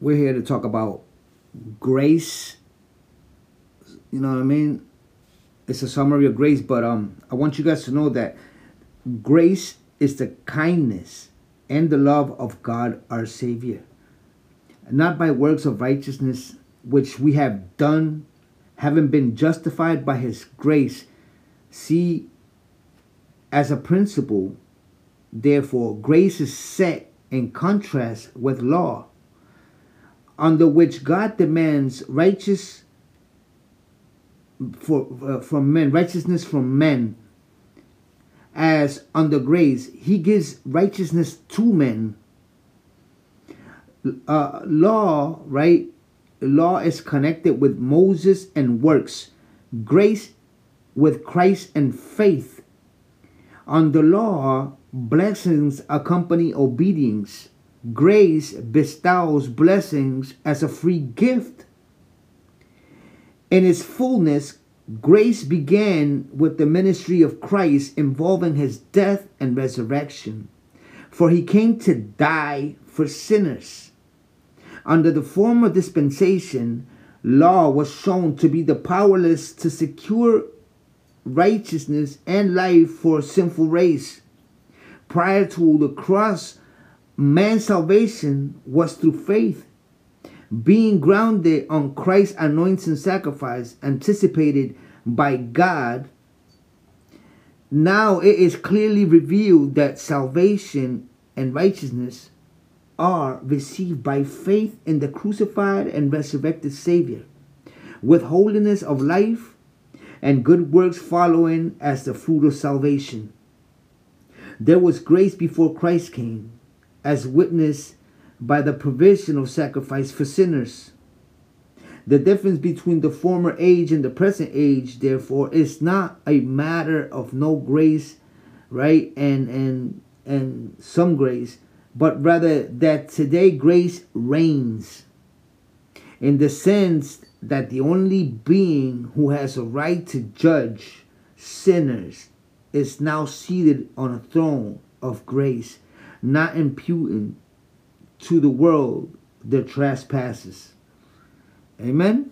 we're here to talk about grace. You know what I mean? It's a summary of grace, but um, I want you guys to know that grace is the kindness and the love of God our Savior, not by works of righteousness which we have done, having been justified by His grace. See, as a principle, therefore, grace is set in contrast with law under which God demands righteous for uh, from men, righteousness from men. As under grace, He gives righteousness to men. Uh, law, right? Law is connected with Moses and works. Grace with Christ and faith. Under law, blessings accompany obedience grace bestows blessings as a free gift. In its fullness, grace began with the ministry of Christ involving his death and resurrection. For he came to die for sinners. Under the former dispensation, law was shown to be the powerless to secure righteousness and life for a sinful race. Prior to the cross, Man's salvation was through faith, being grounded on Christ's anointing sacrifice anticipated by God. Now it is clearly revealed that salvation and righteousness are received by faith in the crucified and resurrected Savior, with holiness of life and good works following as the fruit of salvation. There was grace before Christ came as witnessed by the provision of sacrifice for sinners. The difference between the former age and the present age, therefore, is not a matter of no grace, right, and and and some grace, but rather that today grace reigns in the sense that the only being who has a right to judge sinners is now seated on a throne of grace not imputing to the world their trespasses. Amen.